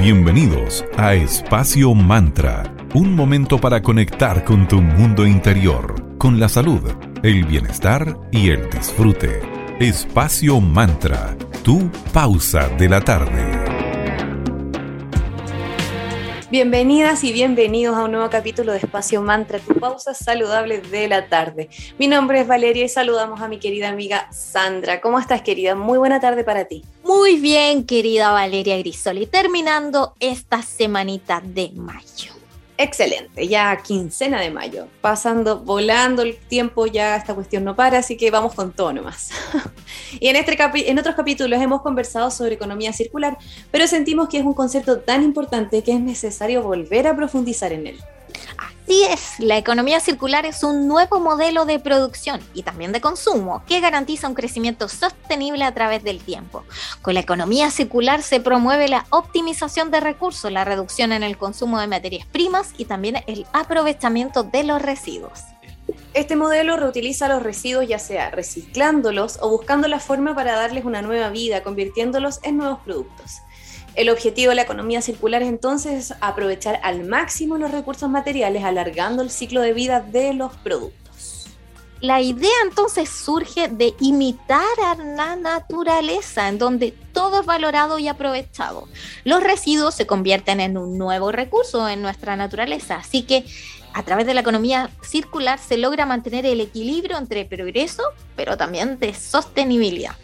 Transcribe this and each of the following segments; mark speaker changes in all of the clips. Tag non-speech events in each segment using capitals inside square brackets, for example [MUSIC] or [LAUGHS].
Speaker 1: Bienvenidos a Espacio Mantra, un momento para conectar con tu mundo interior, con la salud, el bienestar y el disfrute. Espacio Mantra, tu pausa de la tarde.
Speaker 2: Bienvenidas y bienvenidos a un nuevo capítulo de Espacio Mantra, tu pausa saludable de la tarde. Mi nombre es Valeria y saludamos a mi querida amiga Sandra. ¿Cómo estás, querida? Muy buena tarde para ti.
Speaker 3: Muy bien, querida Valeria Grisoli, terminando esta semanita de mayo.
Speaker 2: Excelente, ya quincena de mayo, pasando, volando el tiempo, ya esta cuestión no para, así que vamos con todo nomás. [LAUGHS] y en, este en otros capítulos hemos conversado sobre economía circular, pero sentimos que es un concepto tan importante que es necesario volver a profundizar en él.
Speaker 3: Así es, la economía circular es un nuevo modelo de producción y también de consumo que garantiza un crecimiento sostenible a través del tiempo. Con la economía circular se promueve la optimización de recursos, la reducción en el consumo de materias primas y también el aprovechamiento de los residuos.
Speaker 2: Este modelo reutiliza los residuos ya sea reciclándolos o buscando la forma para darles una nueva vida, convirtiéndolos en nuevos productos. El objetivo de la economía circular es entonces aprovechar al máximo los recursos materiales, alargando el ciclo de vida de los productos.
Speaker 3: La idea entonces surge de imitar a la naturaleza, en donde todo es valorado y aprovechado. Los residuos se convierten en un nuevo recurso en nuestra naturaleza, así que a través de la economía circular se logra mantener el equilibrio entre progreso, pero también de sostenibilidad.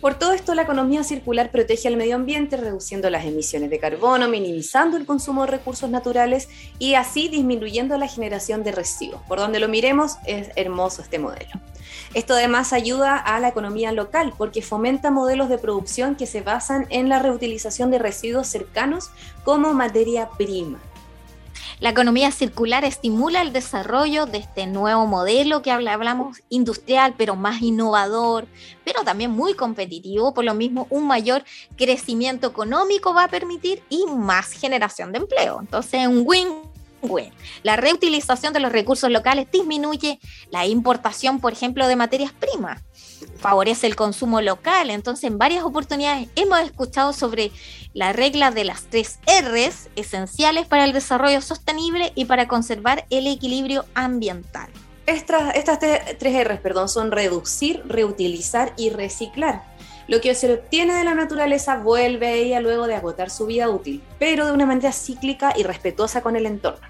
Speaker 2: Por todo esto, la economía circular protege al medio ambiente, reduciendo las emisiones de carbono, minimizando el consumo de recursos naturales y así disminuyendo la generación de residuos. Por donde lo miremos, es hermoso este modelo. Esto además ayuda a la economía local porque fomenta modelos de producción que se basan en la reutilización de residuos cercanos como materia prima.
Speaker 3: La economía circular estimula el desarrollo de este nuevo modelo que hablamos industrial, pero más innovador, pero también muy competitivo. Por lo mismo, un mayor crecimiento económico va a permitir y más generación de empleo. Entonces, un win win La reutilización de los recursos locales disminuye la importación, por ejemplo, de materias primas favorece el consumo local. Entonces, en varias oportunidades hemos escuchado sobre la regla de las tres R's esenciales para el desarrollo sostenible y para conservar el equilibrio ambiental.
Speaker 2: Estas, estas tres R's perdón, son reducir, reutilizar y reciclar. Lo que se obtiene de la naturaleza vuelve a ella luego de agotar su vida útil, pero de una manera cíclica y respetuosa con el entorno.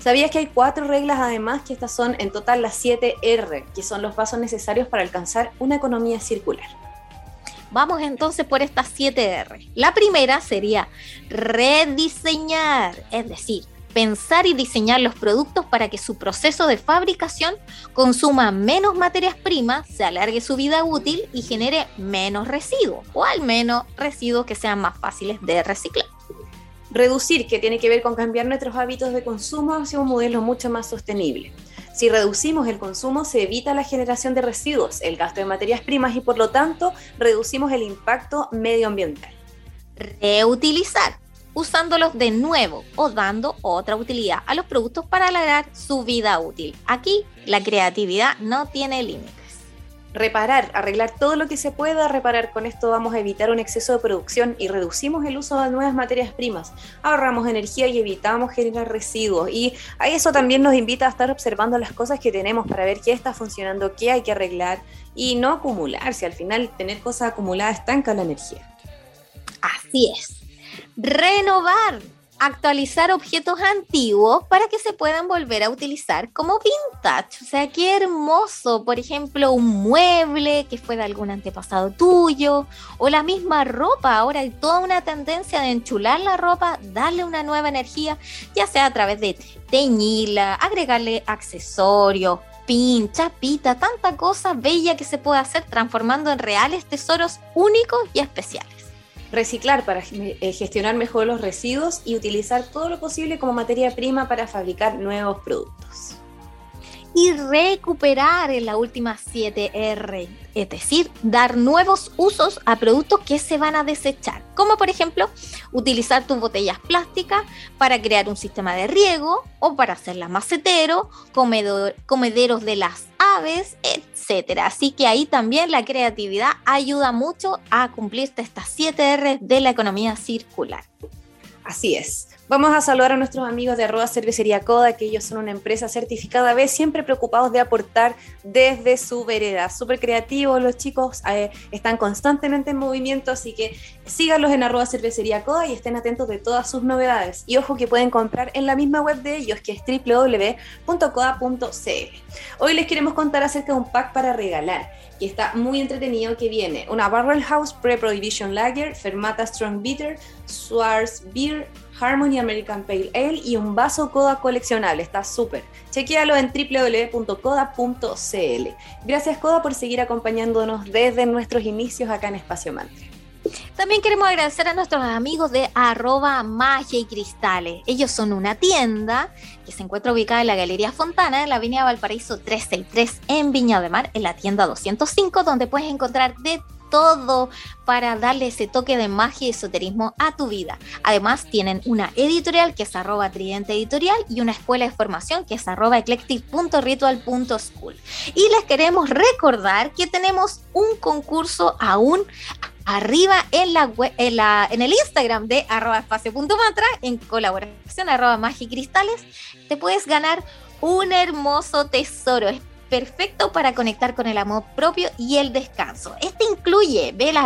Speaker 2: ¿Sabías que hay cuatro reglas además que estas son en total las 7 R, que son los pasos necesarios para alcanzar una economía circular?
Speaker 3: Vamos entonces por estas 7 R. La primera sería rediseñar, es decir, pensar y diseñar los productos para que su proceso de fabricación consuma menos materias primas, se alargue su vida útil y genere menos residuos, o al menos residuos que sean más fáciles de reciclar.
Speaker 2: Reducir, que tiene que ver con cambiar nuestros hábitos de consumo hacia un modelo mucho más sostenible. Si reducimos el consumo, se evita la generación de residuos, el gasto de materias primas y por lo tanto reducimos el impacto medioambiental.
Speaker 3: Reutilizar, usándolos de nuevo o dando otra utilidad a los productos para alargar su vida útil. Aquí la creatividad no tiene límite
Speaker 2: reparar, arreglar todo lo que se pueda reparar. Con esto vamos a evitar un exceso de producción y reducimos el uso de nuevas materias primas. Ahorramos energía y evitamos generar residuos. Y a eso también nos invita a estar observando las cosas que tenemos para ver qué está funcionando, qué hay que arreglar y no acumularse. Al final, tener cosas acumuladas estanca la energía.
Speaker 3: Así es. Renovar actualizar objetos antiguos para que se puedan volver a utilizar como vintage. O sea, qué hermoso. Por ejemplo, un mueble que fue de algún antepasado tuyo o la misma ropa. Ahora hay toda una tendencia de enchular la ropa, darle una nueva energía, ya sea a través de teñirla, agregarle accesorios, pin, chapita, tanta cosa bella que se puede hacer transformando en reales tesoros únicos y especiales
Speaker 2: reciclar para eh, gestionar mejor los residuos y utilizar todo lo posible como materia prima para fabricar nuevos productos
Speaker 3: y recuperar en la última 7R, es decir, dar nuevos usos a productos que se van a desechar, como por ejemplo utilizar tus botellas plásticas para crear un sistema de riego o para hacerlas macetero, comederos de las aves, etc. Así que ahí también la creatividad ayuda mucho a cumplir estas 7R de la economía circular.
Speaker 2: Así es. Vamos a saludar a nuestros amigos de arroba cervecería Coda, que ellos son una empresa certificada B, siempre preocupados de aportar desde su vereda. Súper creativos, los chicos eh, están constantemente en movimiento, así que síganlos en arroba cervecería Coda y estén atentos de todas sus novedades. Y ojo que pueden comprar en la misma web de ellos, que es www.coda.cl. Hoy les queremos contar acerca de un pack para regalar, que está muy entretenido, que viene una Barrel House Pre-Prohibition Lager, Fermata Strong Bitter, Swartz Beer, Harmony American Pale Ale y un vaso Coda coleccionable. Está súper. Chequéalo en www.coda.cl. Gracias Coda por seguir acompañándonos desde nuestros inicios acá en Espacio Mantra.
Speaker 3: También queremos agradecer a nuestros amigos de arroba magia y cristales. Ellos son una tienda que se encuentra ubicada en la Galería Fontana, en la Avenida Valparaíso 363 en Viña de Mar, en la tienda 205, donde puedes encontrar de todo para darle ese toque de magia y esoterismo a tu vida. Además, tienen una editorial que es arroba tridente editorial y una escuela de formación que es arroba eclectic.ritual.school. Y les queremos recordar que tenemos un concurso aún arriba en, la, la, en el Instagram de arroba espacio.mantra en colaboración arroba magia y cristales. Te puedes ganar un hermoso tesoro perfecto para conectar con el amor propio y el descanso. Este incluye velas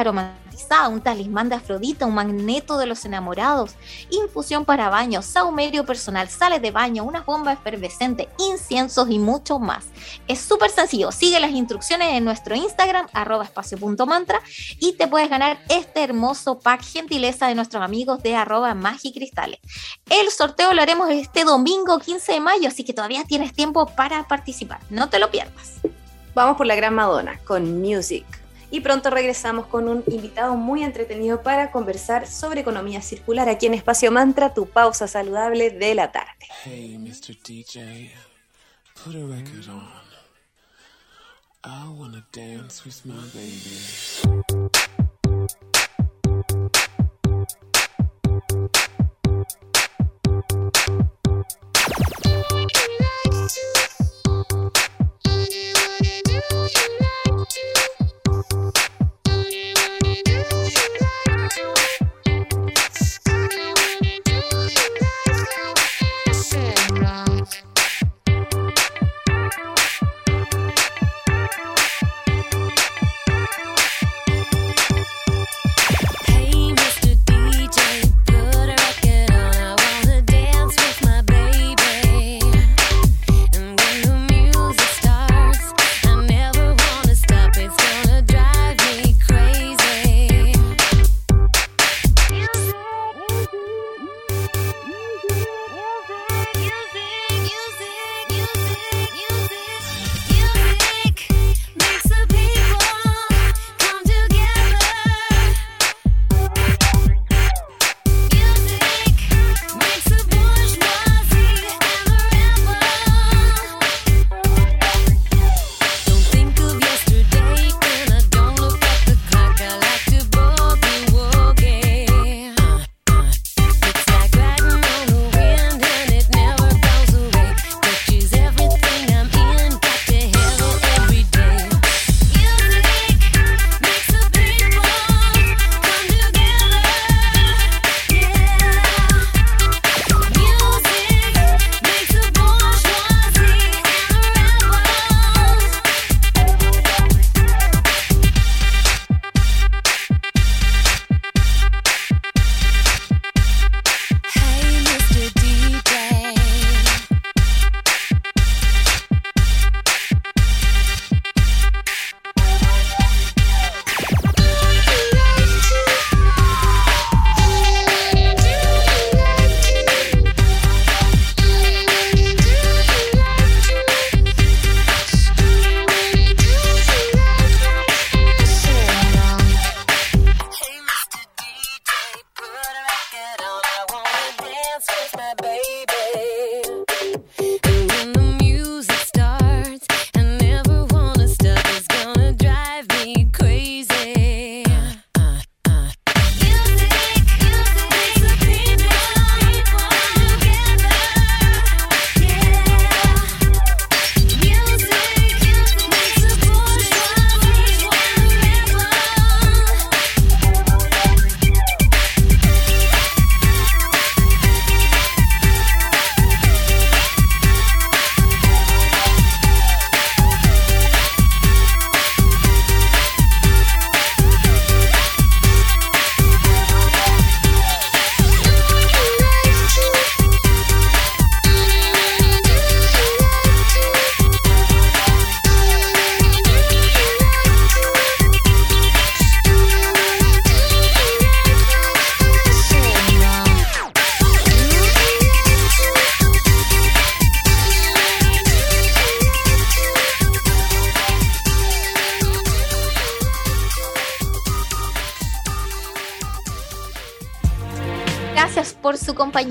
Speaker 3: aromatizada, un talismán de Afrodita, un magneto de los enamorados, infusión para baño, saumerio personal, sales de baño, una bomba efervescente, inciensos y mucho más. Es súper sencillo, sigue las instrucciones en nuestro Instagram, arroba espacio.mantra, y te puedes ganar este hermoso pack gentileza de nuestros amigos de arroba magicristales. El sorteo lo haremos este domingo 15 de mayo, así que todavía tienes tiempo para participar, no te lo pierdas.
Speaker 2: Vamos por la gran Madonna con Music y pronto regresamos con un invitado muy entretenido para conversar sobre economía circular aquí en Espacio Mantra, tu pausa saludable de la tarde. Hey, Mr. DJ, put a record on. I wanna dance with my baby.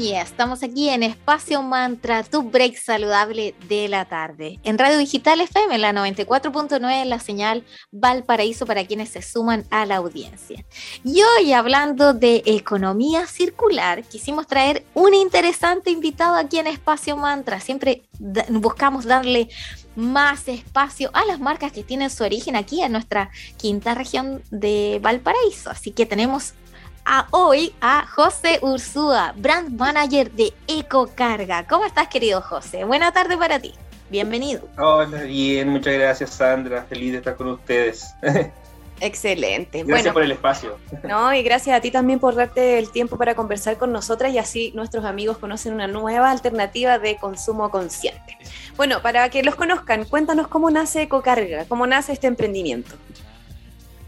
Speaker 3: Estamos aquí en Espacio Mantra, tu break saludable de la tarde. En Radio Digital FM, la 94.9, la señal Valparaíso para quienes se suman a la audiencia. Y hoy, hablando de economía circular, quisimos traer un interesante invitado aquí en Espacio Mantra. Siempre buscamos darle más espacio a las marcas que tienen su origen aquí en nuestra quinta región de Valparaíso. Así que tenemos a hoy a José Ursúa, brand manager de Ecocarga. ¿Cómo estás, querido José? Buena tarde para ti. Bienvenido.
Speaker 4: Hola, bien, muchas gracias, Sandra. Feliz de estar con ustedes. [LAUGHS]
Speaker 2: Excelente.
Speaker 4: Gracias por el espacio.
Speaker 2: No, y gracias a ti también por darte el tiempo para conversar con nosotras y así nuestros amigos conocen una nueva alternativa de consumo consciente. Bueno, para que los conozcan, cuéntanos cómo nace Ecocarga, cómo nace este emprendimiento.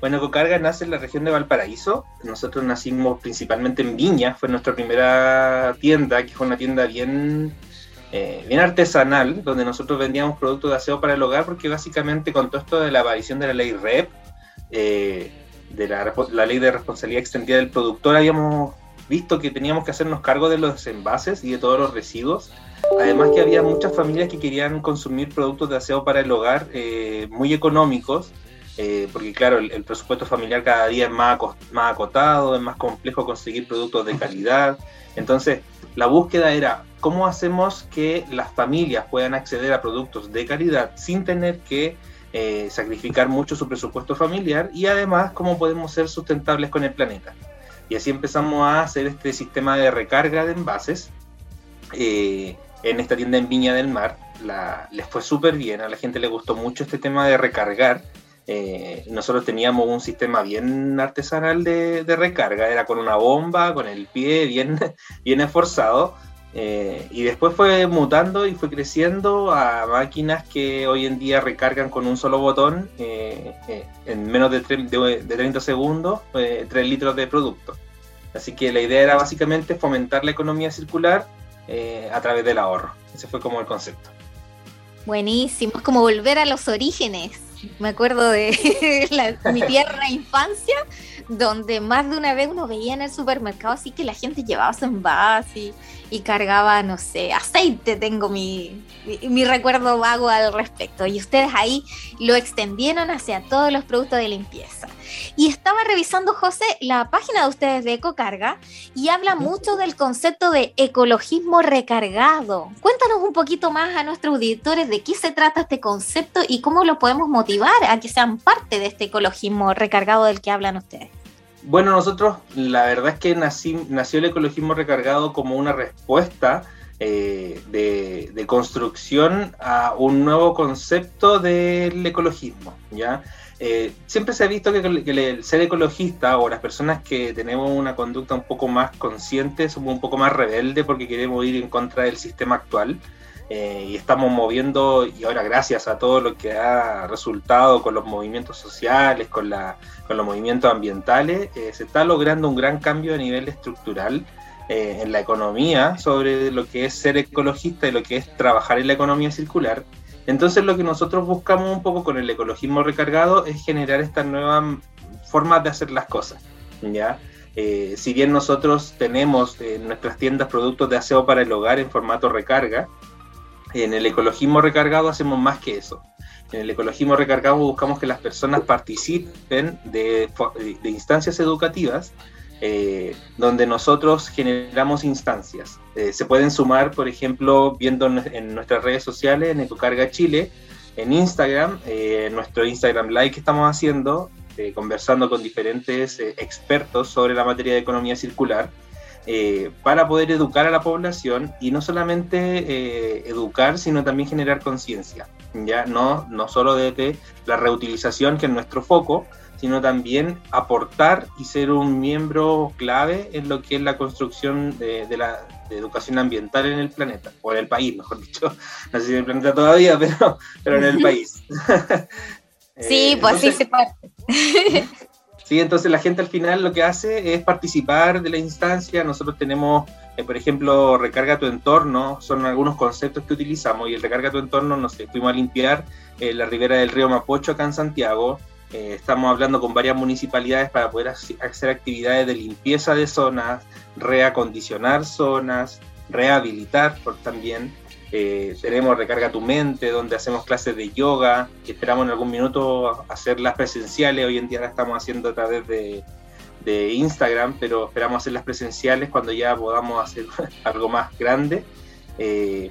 Speaker 4: Bueno, Ecocarga nace en la región de Valparaíso. Nosotros nacimos principalmente en Viña, fue nuestra primera tienda, que fue una tienda bien, eh, bien artesanal, donde nosotros vendíamos productos de aseo para el hogar, porque básicamente con todo esto de la aparición de la ley REP, eh, de la, la, ley de responsabilidad extendida del productor, habíamos visto que teníamos que hacernos cargo de los envases y de todos los residuos. Además que había muchas familias que querían consumir productos de aseo para el hogar eh, muy económicos eh, porque claro, el, presupuesto familiar cada día es más, más acotado, es más complejo conseguir productos de calidad. Entonces, la búsqueda era cómo hacemos que las familias puedan acceder a productos de calidad sin tener que eh, sacrificar mucho su presupuesto familiar y además cómo podemos ser sustentables con el planeta. Y así empezamos a hacer este sistema de recarga de envases eh, en esta tienda en Viña del Mar. La, les fue súper bien, a la gente le gustó mucho este tema de recargar eh, nosotros teníamos un sistema bien artesanal de, recarga, era con una bomba, con el pie bien, [LAUGHS] bien esforzado, eh, y después fue mutando y fue creciendo a máquinas que hoy en día recargan con un solo botón eh, en menos de, de, 30 segundos 3 litros de producto. Así que la idea era básicamente fomentar la economía circular a través del ahorro. Ese fue como el concepto.
Speaker 3: Buenísimo, es como volver a los orígenes me acuerdo de [LAUGHS] mi tierna infancia, donde más de una vez uno veía en el supermercado así que la gente llevaba su envase y, cargaba, no sé, aceite, tengo mi, mi, recuerdo vago al respecto. Y ustedes ahí lo extendieron hacia todos los productos de limpieza. Y estaba revisando, José, la página de ustedes de Ecocarga y habla mucho del concepto de ecologismo recargado. Cuéntanos un poquito más a nuestros auditores de qué se trata este concepto y cómo lo podemos motivar a que sean parte de este ecologismo recargado del que hablan ustedes.
Speaker 4: Bueno, nosotros la verdad es que nació el ecologismo recargado como una respuesta eh, de, construcción a un nuevo concepto del ecologismo, ¿ya? Eh, siempre se ha visto que, el ser ecologista o las personas que tenemos una conducta un poco más consciente somos un poco más rebelde porque queremos ir en contra del sistema actual eh, y estamos moviendo, y ahora gracias a todo lo que ha resultado con los movimientos sociales, con, la, con los movimientos ambientales, eh, se está logrando un gran cambio a nivel estructural en la economía sobre lo que es ser ecologista y lo que es trabajar en la economía circular entonces lo que nosotros buscamos un poco con el ecologismo recargado es generar estas nuevas formas de hacer las cosas. ¿ya? Eh, si bien nosotros tenemos en nuestras tiendas productos de aseo para el hogar en formato recarga, en el ecologismo recargado hacemos más que eso. En el ecologismo recargado buscamos que las personas participen de, de instancias educativas eh, donde nosotros generamos instancias. Eh, se pueden sumar, por ejemplo, viendo en nuestras redes sociales, en Ecocarga Chile, en Instagram, eh, nuestro Instagram Live que estamos haciendo, conversando con diferentes expertos sobre la materia de economía circular, para poder educar a la población y no solamente educar, sino también generar conciencia, ya no, no solo desde la reutilización, que es nuestro foco, sino también aportar y ser un miembro clave en lo que es la construcción de, la educación ambiental en el planeta, o en el país, mejor dicho. [LAUGHS] No sé si en el planeta todavía, pero, pero en el [LAUGHS] país. [LAUGHS]
Speaker 3: sí, eh, pues sí se parte.
Speaker 4: Sí, entonces la gente al final lo que hace es participar de la instancia. Nosotros tenemos, eh, por ejemplo, recarga tu entorno, son algunos conceptos que utilizamos y el recarga tu entorno, no sé, fuimos a limpiar eh, la ribera del río Mapocho acá en Santiago Eh, estamos hablando con varias municipalidades para poder hacer actividades de limpieza de zonas, reacondicionar zonas, rehabilitar por también. Eh, tenemos Recarga tu mente, donde hacemos clases de yoga, que esperamos en algún minuto hacerlas presenciales. Hoy en día las estamos haciendo a través de, de Instagram, pero esperamos hacerlas presenciales cuando ya podamos hacer [LAUGHS] algo más grande. Eh,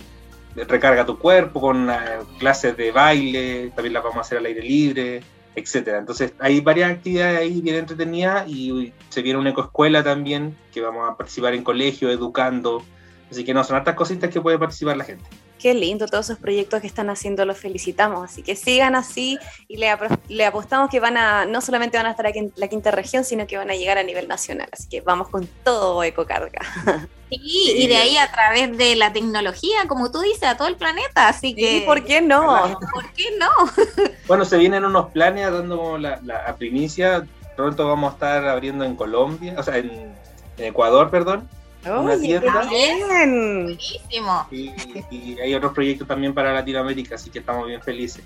Speaker 4: recarga tu cuerpo con clases de baile, también las vamos a hacer al aire libre, etcétera. Entonces hay varias actividades ahí bien entretenidas y se viene una ecoescuela también que vamos a participar en colegio, educando. Así que no, son hartas cositas que puede participar la gente.
Speaker 2: Qué lindo todos esos proyectos que están haciendo, los felicitamos. Así que sigan así y le, le, apostamos que van a, no solamente van a estar aquí en la quinta región, sino que van a llegar a nivel nacional. Así que vamos con todo Ecocarga. [LAUGHS]
Speaker 3: Sí, y de ahí a través de la tecnología, como tú dices, a todo el planeta. Así que.
Speaker 2: ¿por qué no?
Speaker 3: ¿Por qué no? [LAUGHS] [LAUGHS]
Speaker 4: bueno, se vienen unos planes dando la, la primicia. Pronto vamos a estar abriendo en Colombia, o sea, en Ecuador, perdón
Speaker 2: una tienda. Bien.
Speaker 3: Buenísimo.
Speaker 4: Y, y, hay otros proyectos también para Latinoamérica, así que estamos bien felices.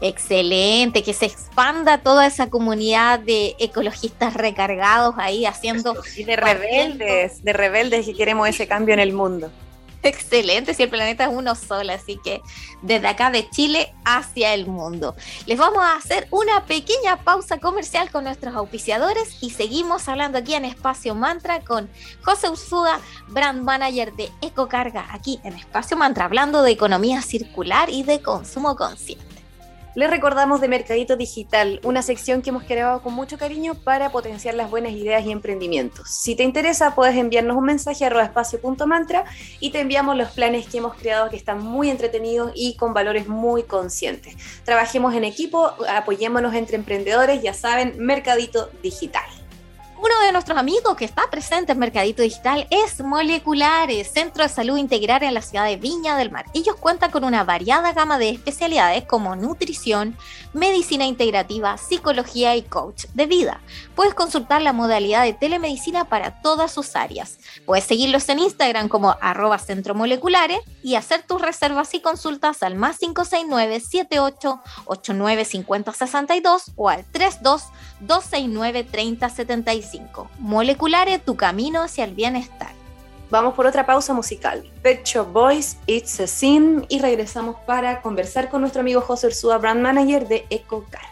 Speaker 3: Excelente, que se expanda toda esa comunidad de ecologistas recargados ahí haciendo...
Speaker 2: Y de rebeldes, de rebeldes que queremos ese cambio en el mundo.
Speaker 3: Excelente, si el planeta es uno solo, así que desde acá de Chile hacia el mundo. Les vamos a hacer una pequeña pausa comercial con nuestros auspiciadores y seguimos hablando aquí en Espacio Mantra con José Ursúa, brand manager de Ecocarga, aquí en Espacio Mantra, hablando de economía circular y de consumo consciente.
Speaker 2: Les recordamos de Mercadito Digital, una sección que hemos creado con mucho cariño para potenciar las buenas ideas y emprendimientos. Si te interesa, puedes enviarnos un mensaje a espacio.mantra y te enviamos los planes que hemos creado que están muy entretenidos y con valores muy conscientes. Trabajemos en equipo, apoyémonos entre emprendedores, ya saben, Mercadito Digital.
Speaker 3: Uno de nuestros amigos que está presente en Mercadito Digital es Moleculares, Centro de Salud Integral en la ciudad de Viña del Mar. Ellos cuentan con una variada gama de especialidades como nutrición, medicina integrativa, psicología y coach de vida. Puedes consultar la modalidad de telemedicina para todas sus áreas. Puedes seguirlos en Instagram como arroba centro moleculares y hacer tus reservas y consultas al más 569 78 89 50 62 o al 32 269 30 75. Moleculares, tu camino hacia el bienestar.
Speaker 2: Vamos por otra pausa musical. Pet Boys, It's a Sin y regresamos para conversar con nuestro amigo José Ursúa, brand manager de EcoCar.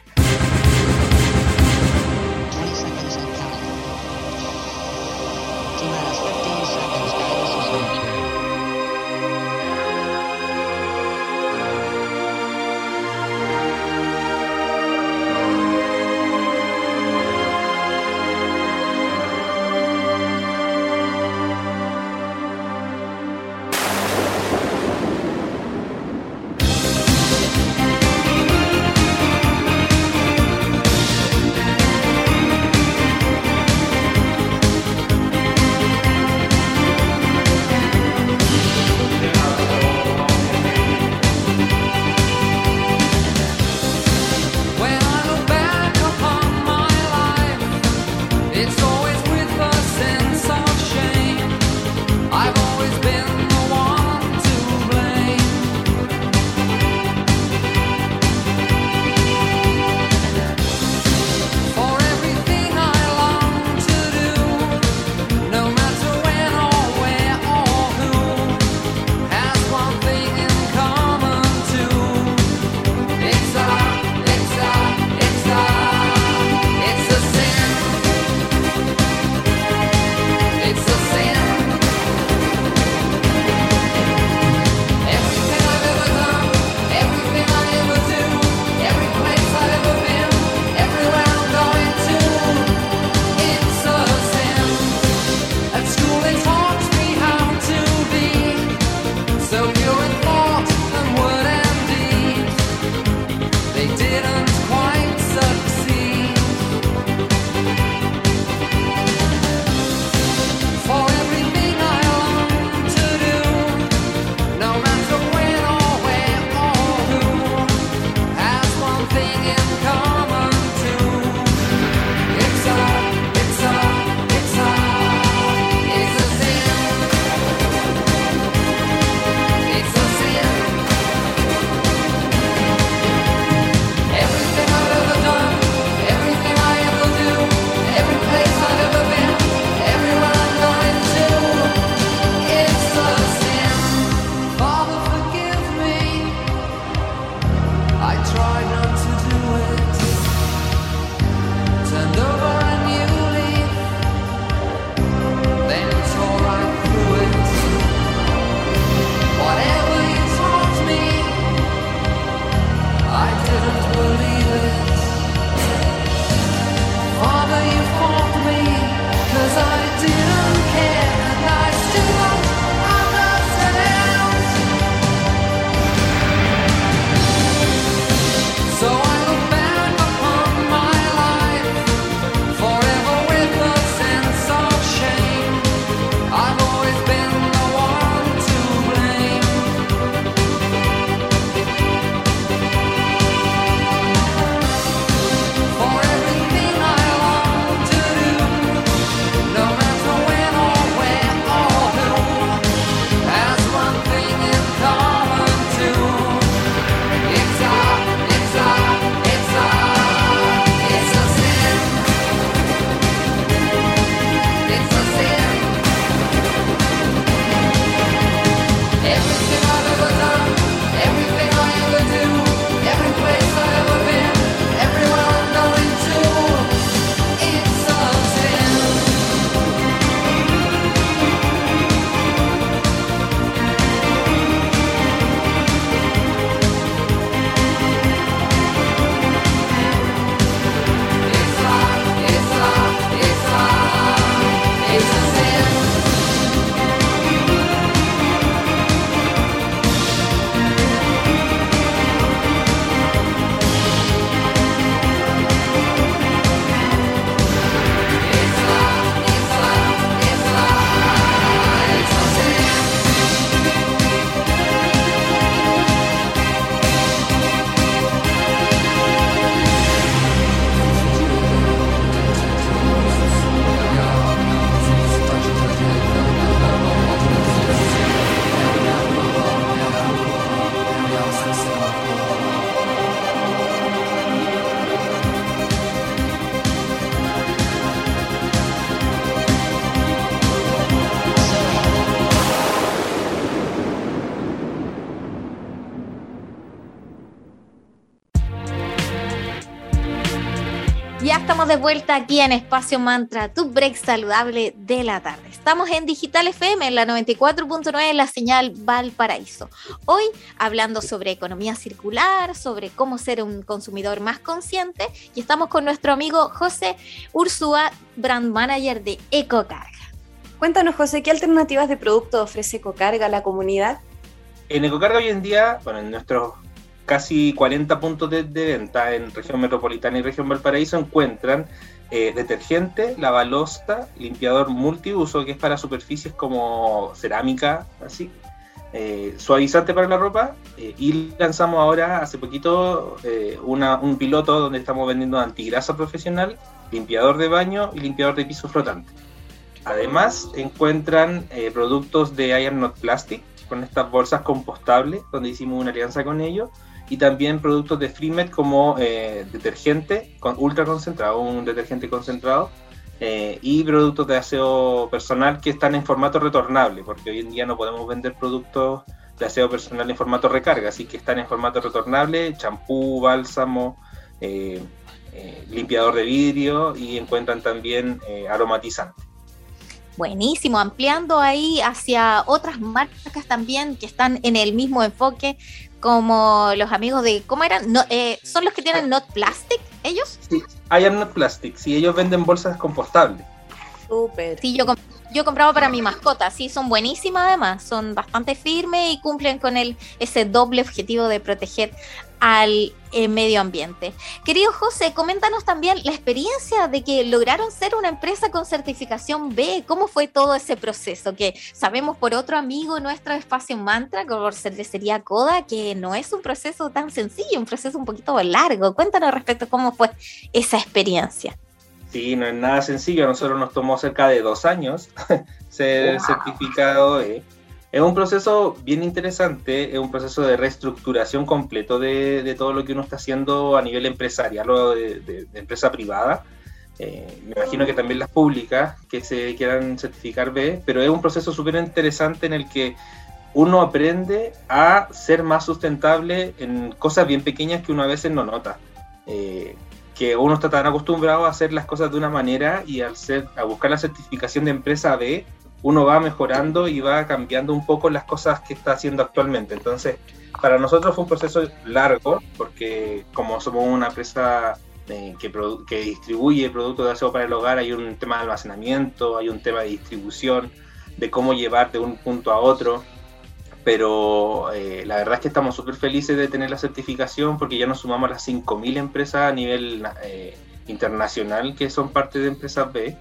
Speaker 3: Estamos de vuelta aquí en Espacio Mantra, tu break saludable de la tarde. Estamos en Digital FM, en la 94.9, la señal Valparaíso. Hoy hablando sobre economía circular, sobre cómo ser un consumidor más consciente, y estamos con nuestro amigo José Ursúa, brand manager de EcoCarga.
Speaker 2: Cuéntanos, José, ¿qué alternativas de producto ofrece EcoCarga a la comunidad?
Speaker 4: En EcoCarga hoy en día, bueno, en nuestros casi 40 puntos de, venta en región metropolitana y región Valparaíso encuentran eh, detergente, lavalosta, limpiador multiuso, que es para superficies como cerámica, así, eh, suavizante para la ropa, eh, y lanzamos ahora, hace poquito, un piloto donde estamos vendiendo antigrasa profesional, limpiador de baño y limpiador de piso flotante. Además, encuentran productos de Iron Not Plastic, con estas bolsas compostables, donde hicimos una alianza con ellos, y también productos de Freemet como eh, detergente con ultra concentrado, un detergente concentrado, eh, y productos de aseo personal que están en formato retornable, porque hoy en día no podemos vender productos de aseo personal en formato recarga, así que están en formato retornable, champú, bálsamo, eh, limpiador de vidrio y encuentran también aromatizante.
Speaker 3: Buenísimo, ampliando ahí hacia otras marcas también que están en el mismo enfoque como los amigos de, ¿cómo eran? No, eh, ¿Son los que tienen Not Plastic, ellos?
Speaker 4: Sí, hay Not Plastic, sí, ellos venden bolsas compostables.
Speaker 3: Súper. Sí, yo, yo compraba para mi mascota, sí, son buenísimas además, son bastante firmes y cumplen con el, ese doble objetivo de proteger al eh, medio ambiente. Querido José, coméntanos también la experiencia de que lograron ser una empresa con certificación B. ¿Cómo fue todo ese proceso? Que sabemos por otro amigo nuestro espacio mantra, por cervecería Coda, que no es un proceso tan sencillo, un proceso un poquito largo. Cuéntanos respecto a cómo fue esa experiencia.
Speaker 4: Sí, no es nada sencillo. A nosotros nos tomó cerca de dos años [LAUGHS] ser certificado E. Es un proceso bien interesante, es un proceso de reestructuración completo de, todo lo que uno está haciendo a nivel empresarial o de, empresa privada. Eh, me imagino que también las públicas que se quieran certificar B, pero es un proceso súper interesante en el que uno aprende a ser más sustentable en cosas bien pequeñas que uno a veces no nota. Eh, que uno está tan acostumbrado a hacer las cosas de una manera y al ser, a buscar la certificación de empresa B, uno va mejorando y va cambiando un poco las cosas que está haciendo actualmente. Entonces, para nosotros fue un proceso largo, porque como somos una empresa eh, que, que, distribuye productos de aseo para el hogar, hay un tema de almacenamiento, hay un tema de distribución, de cómo llevar de un punto a otro. Pero eh, la verdad es que estamos súper felices de tener la certificación porque ya nos sumamos a las 5.000 empresas a nivel eh, internacional que son parte de Empresas B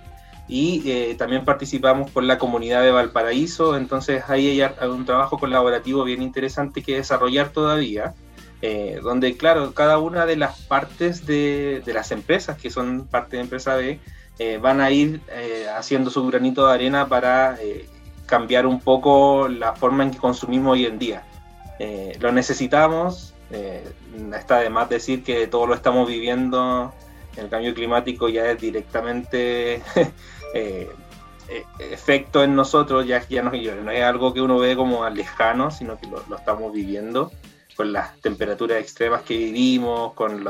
Speaker 4: y eh, también participamos por la comunidad de Valparaíso, entonces ahí hay un trabajo colaborativo bien interesante que desarrollar todavía, eh, donde claro, cada una de las partes de, de, las empresas que son parte de Empresa B eh, van a ir haciendo su granito de arena para cambiar un poco la forma en que consumimos hoy en día. lo necesitamos, está de más decir que todo lo estamos viviendo el cambio climático ya es directamente [LAUGHS] eh, eh, efecto en nosotros, ya, ya no, es algo que uno ve como lejano, sino que lo, estamos viviendo con las temperaturas extremas que vivimos, con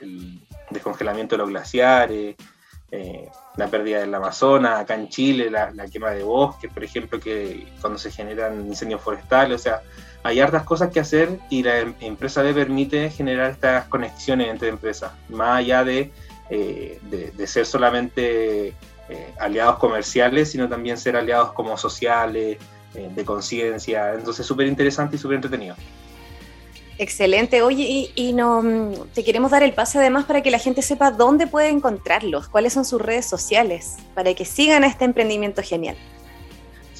Speaker 4: el, descongelamiento de los glaciares, eh, la pérdida del Amazonas, acá en Chile, la, quema de bosques, por ejemplo, que cuando se generan incendios forestales, o sea, hay hartas cosas que hacer y la em, empresa le permite generar estas conexiones entre empresas, más allá de, de ser solamente eh, aliados comerciales, sino también ser aliados como sociales, eh, de conciencia. Entonces, súper interesante y súper entretenido.
Speaker 2: Excelente. Oye, y, no, mm, te queremos dar el pase además para que la gente sepa dónde puede encontrarlos, cuáles son sus redes sociales, para que sigan este emprendimiento genial.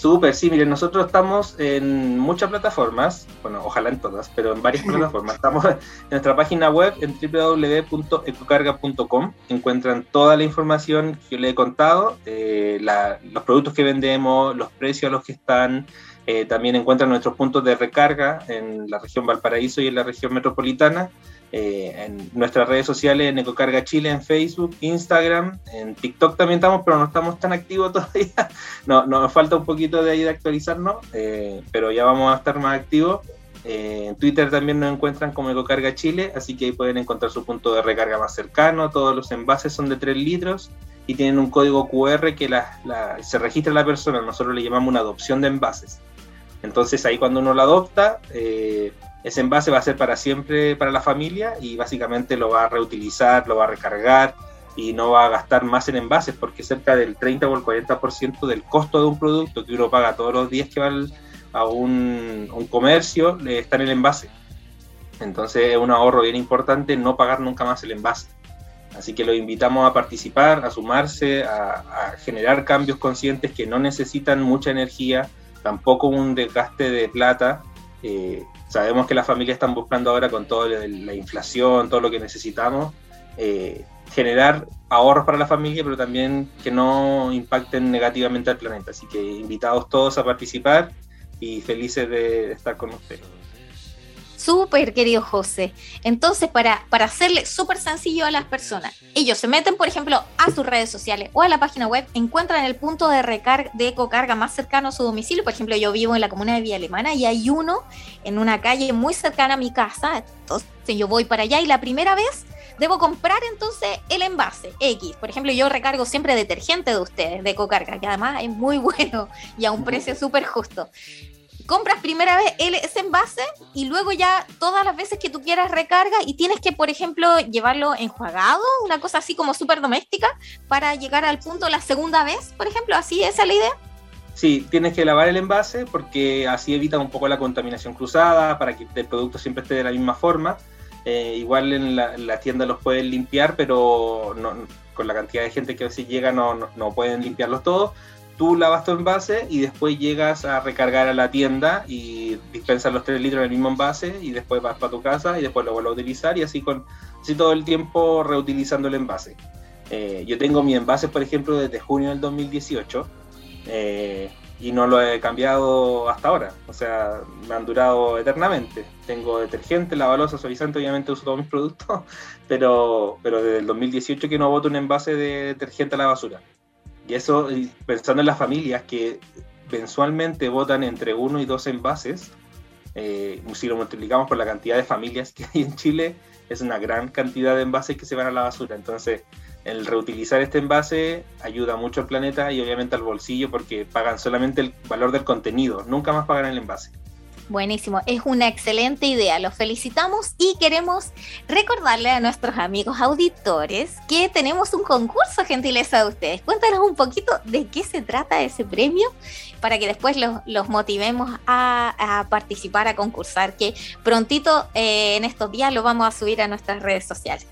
Speaker 4: Súper, sí, miren, nosotros estamos en muchas plataformas, bueno, ojalá en todas, pero en varias [LAUGHS] plataformas. Estamos en nuestra página web en www.ecocarga.com. Encuentran toda la información que yo le he contado, eh, los productos que vendemos, los precios a los que están. Eh, también encuentran nuestros puntos de recarga en la región Valparaíso y en la región metropolitana. Eh, en nuestras redes sociales, en Ecocarga Chile, en Facebook, Instagram, en TikTok también estamos, pero no estamos tan activos [LAUGHS] todavía. No, nos falta un poquito de ahí de actualizarnos, eh, pero ya vamos a estar más activos. Eh, en Twitter también nos encuentran como Ecocarga Chile, así que ahí pueden encontrar su punto de recarga más cercano. Todos los envases son de 3 litros y tienen un código QR que se registra la persona. Nosotros le llamamos una adopción de envases. Entonces ahí cuando uno lo adopta, eh, ese envase va a ser para siempre para la familia y básicamente lo va a reutilizar, lo va a recargar y no va a gastar más en envases porque cerca del 30 o el 40% del costo de un producto que uno paga todos los días que va a un, comercio está en el envase. Entonces es un ahorro bien importante no pagar nunca más el envase. Así que los invitamos a participar, a sumarse, a, generar cambios conscientes que no necesitan mucha energía, tampoco un desgaste de plata. Eh, sabemos que las familias están buscando ahora con toda la inflación, todo lo que necesitamos, eh, generar ahorros para la familia, pero también que no impacten negativamente al planeta. Así que invitados todos a participar y felices de estar con ustedes.
Speaker 3: Súper, querido José. Entonces, para, para hacerle súper sencillo a las personas, ellos se meten, por ejemplo, a sus redes sociales o a la página web, encuentran el punto de recarga, de ecocarga más cercano a su domicilio. Por ejemplo, yo vivo en la comuna de Villa Alemana y hay uno en una calle muy cercana a mi casa. Entonces, yo voy para allá y la primera vez debo comprar entonces el envase X. Por ejemplo, yo recargo siempre detergente de ustedes, de Ecocarga, que además es muy [LAUGHS] bueno y a un precio súper justo compras primera vez ese envase y luego ya todas las veces que tú quieras recarga y tienes que, por ejemplo, llevarlo enjuagado, una cosa así como súper doméstica, para llegar al punto la segunda vez, por ejemplo, así es la idea.
Speaker 4: Sí, tienes que lavar el envase porque así evita un poco la contaminación cruzada, para que el producto siempre esté de la misma forma. Eh, igual en la, tienda los pueden limpiar, pero con la cantidad de gente que a veces llega no, no, no pueden limpiarlos todos tú lavas tu envase y después llegas a recargar a la tienda y dispensas los 3 litros en el mismo envase y después vas para tu casa y después lo vuelves a utilizar y así con así todo el tiempo reutilizando el envase. Eh, yo tengo mi envase, por ejemplo, desde junio del 2018 eh, y no lo he cambiado hasta ahora. O sea, me han durado eternamente. Tengo detergente, lavalosa, suavizante, obviamente uso todos mis productos, [LAUGHS] pero, pero desde el 2018 que no boto un envase de detergente a la basura. Y eso, pensando en las familias que mensualmente votan entre uno y dos envases, eh, si lo multiplicamos por la cantidad de familias que hay en Chile, es una gran cantidad de envases que se van a la basura. Entonces, el reutilizar este envase ayuda mucho al planeta y obviamente al bolsillo porque pagan solamente el valor del contenido, nunca más pagan el envase.
Speaker 3: Buenísimo, es una excelente idea, los felicitamos y queremos recordarle a nuestros amigos auditores que tenemos un concurso gentileza de ustedes. Cuéntanos un poquito de qué se trata ese premio para que después los, motivemos a, participar, a concursar, que prontito eh, en estos días lo vamos a subir a nuestras redes sociales.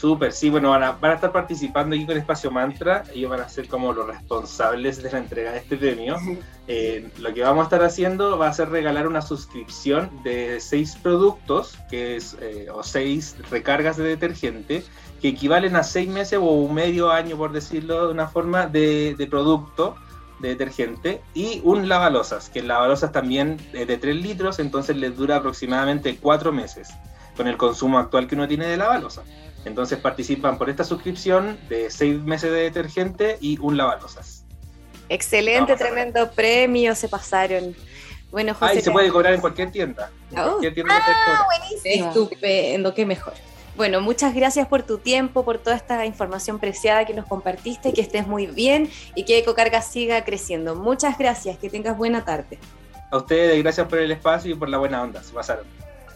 Speaker 4: Súper, sí, bueno, van a, van a, estar participando aquí con Espacio Mantra, ellos van a ser como los responsables de la entrega de este premio. Eh, lo que vamos a estar haciendo va a ser regalar una suscripción de seis productos, que es, eh, o seis recargas de detergente, que equivalen a seis meses o un medio año, por decirlo de una forma, de, de producto de detergente y un lavalosas, que el lavalosas también es de 3 litros, entonces les dura aproximadamente cuatro meses con el consumo actual que uno tiene de lavalosa. Entonces participan por esta suscripción de seis meses de detergente y un lavalosas.
Speaker 2: Excelente, tremendo premio, se pasaron.
Speaker 4: Bueno, José. Ahí se puede cobrar en cualquier tienda. En oh. cualquier tienda
Speaker 2: ah, buenísimo. Estupendo, qué mejor. Bueno, muchas gracias por tu tiempo, por toda esta información preciada que nos compartiste, que estés muy bien y que Ecocarga siga creciendo. Muchas gracias, que tengas buena tarde.
Speaker 4: A ustedes, gracias por el espacio y por la buena onda, se pasaron.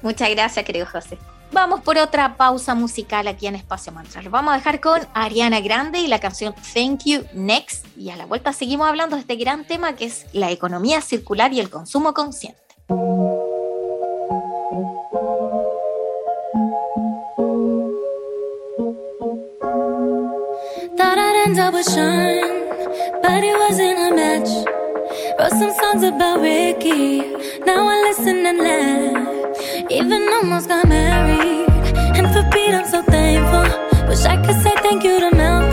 Speaker 3: Muchas gracias, querido José. Vamos por otra pausa musical aquí en Espacio Mantra. Lo vamos a dejar con Ariana Grande y la canción Thank You Next. Y a la vuelta seguimos hablando de este gran tema que es la economía circular y el consumo consciente. Even almost got married. And for Pete, I'm so thankful. Wish I could say thank you to Malcolm.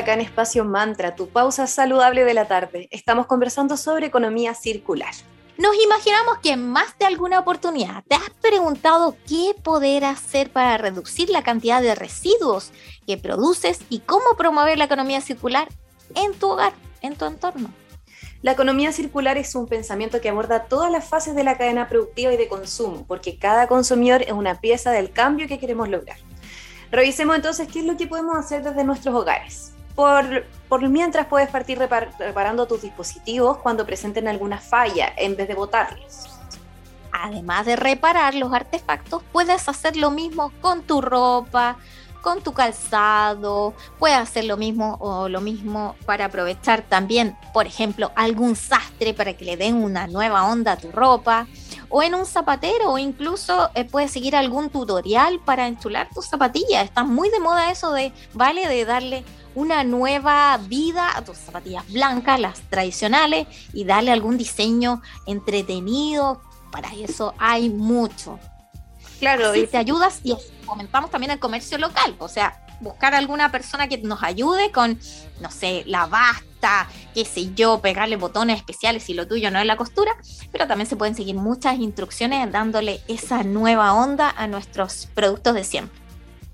Speaker 2: Acá en Espacio Mantra, tu pausa saludable de la tarde. Estamos conversando sobre economía circular.
Speaker 3: Nos imaginamos que en más de alguna oportunidad te has preguntado qué poder hacer para reducir la cantidad de residuos que produces y cómo promover la economía circular en tu hogar, en tu entorno.
Speaker 2: La economía circular es un pensamiento que aborda todas las fases de la cadena productiva y de consumo, porque cada consumidor es una pieza del cambio que queremos lograr. Revisemos entonces qué es lo que podemos hacer desde nuestros hogares. Por, mientras puedes partir reparando tus dispositivos cuando presenten alguna falla en vez de botarlos.
Speaker 3: Además de reparar los artefactos, puedes hacer lo mismo con tu ropa, con tu calzado, puedes hacer lo mismo o lo mismo para aprovechar también, por ejemplo, algún sastre para que le den una nueva onda a tu ropa, o en un zapatero, o incluso eh, puedes seguir algún tutorial para enchular tus zapatillas. Está muy de moda eso de, vale, de darle una nueva vida a tus zapatillas blancas, las tradicionales, y darle algún diseño entretenido. Para eso hay mucho. Claro, y te ayudas y comentamos también el comercio local, o sea, buscar alguna persona que nos ayude con, no sé, la basta, qué sé yo, pegarle botones especiales si lo tuyo no es la costura, pero también se pueden seguir muchas instrucciones dándole esa nueva onda a nuestros productos de siempre.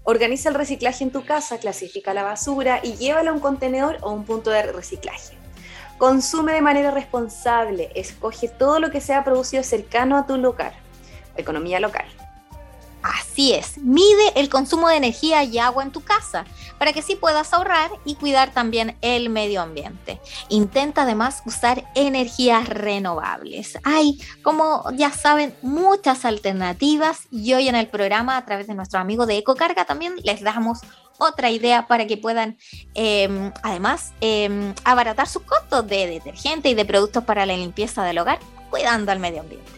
Speaker 2: Organiza el reciclaje en tu casa, clasifica la basura y llévala a un contenedor o un punto de reciclaje. Consume de manera responsable, escoge todo lo que sea producido cercano a tu lugar. Economía local.
Speaker 3: Así es, mide el consumo de energía y agua en tu casa para que sí puedas ahorrar y cuidar también el medio ambiente. Intenta además usar energías renovables. Hay, como ya saben, muchas alternativas y hoy en el programa a través de nuestro amigo de Ecocarga también les damos otra idea para que puedan em, además em, abaratar sus costos de detergente y de productos para la limpieza del hogar, cuidando al medio ambiente.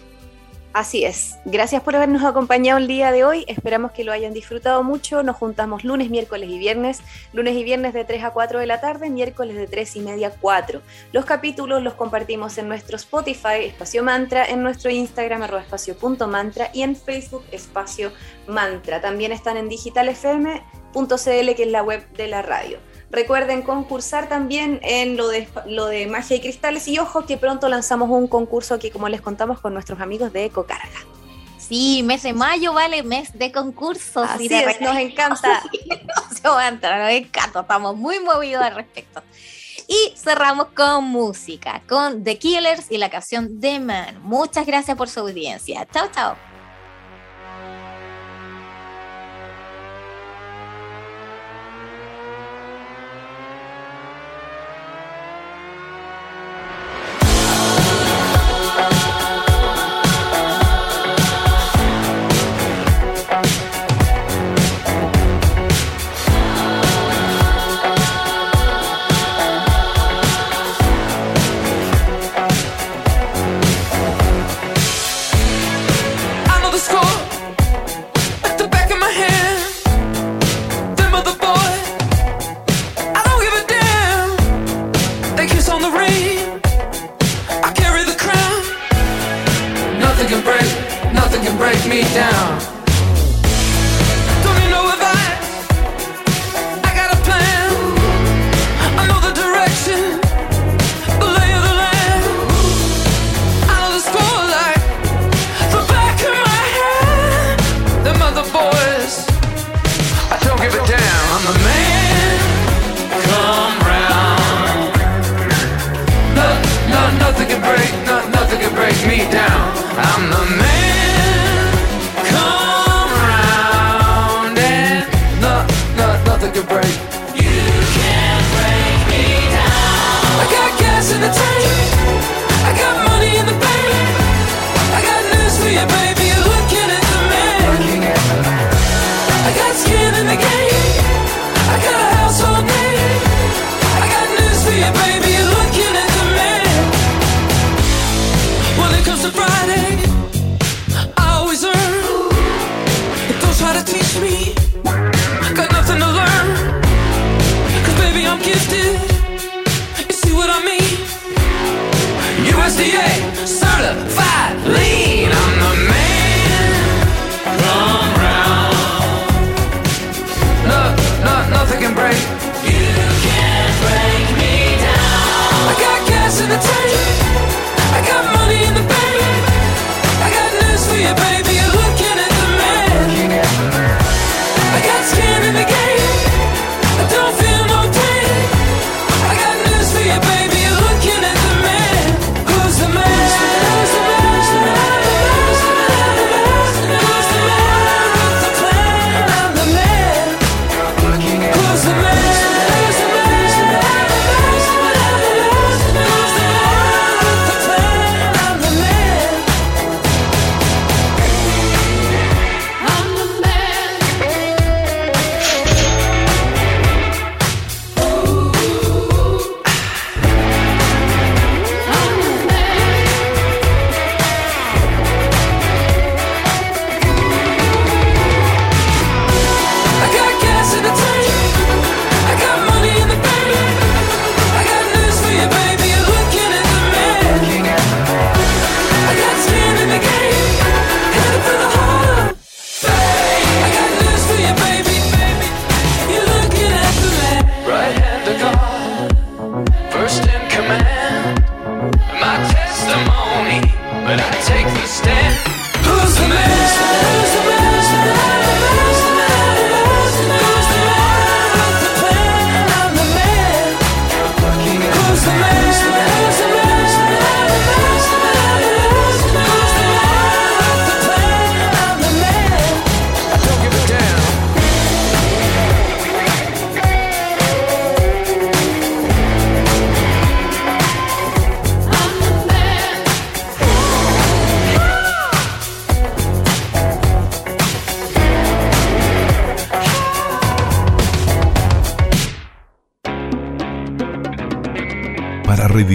Speaker 2: Así es. Gracias por habernos acompañado el día de hoy. Esperamos que lo hayan disfrutado mucho. Nos juntamos lunes, miércoles y viernes. Lunes y viernes de 3 a 4 de la tarde, miércoles de 3 y media a 4. Los capítulos los compartimos en nuestro Spotify, Espacio Mantra, en nuestro Instagram, arroba espacio.mantra y en Facebook, Espacio Mantra. También están en digitalfm.cl, que es la web de la radio. Recuerden concursar también en lo de, lo de magia y cristales y ojo que pronto lanzamos un concurso aquí como les contamos con nuestros amigos de Ecocarga.
Speaker 3: Sí, mes de mayo vale mes de concursos.
Speaker 2: Así es, nos encanta. [LAUGHS]
Speaker 3: nos encanta, estamos muy movidos al respecto. Y cerramos con música, con The Killers y la canción The Man. Muchas gracias por su audiencia. Chao, chao. Friday.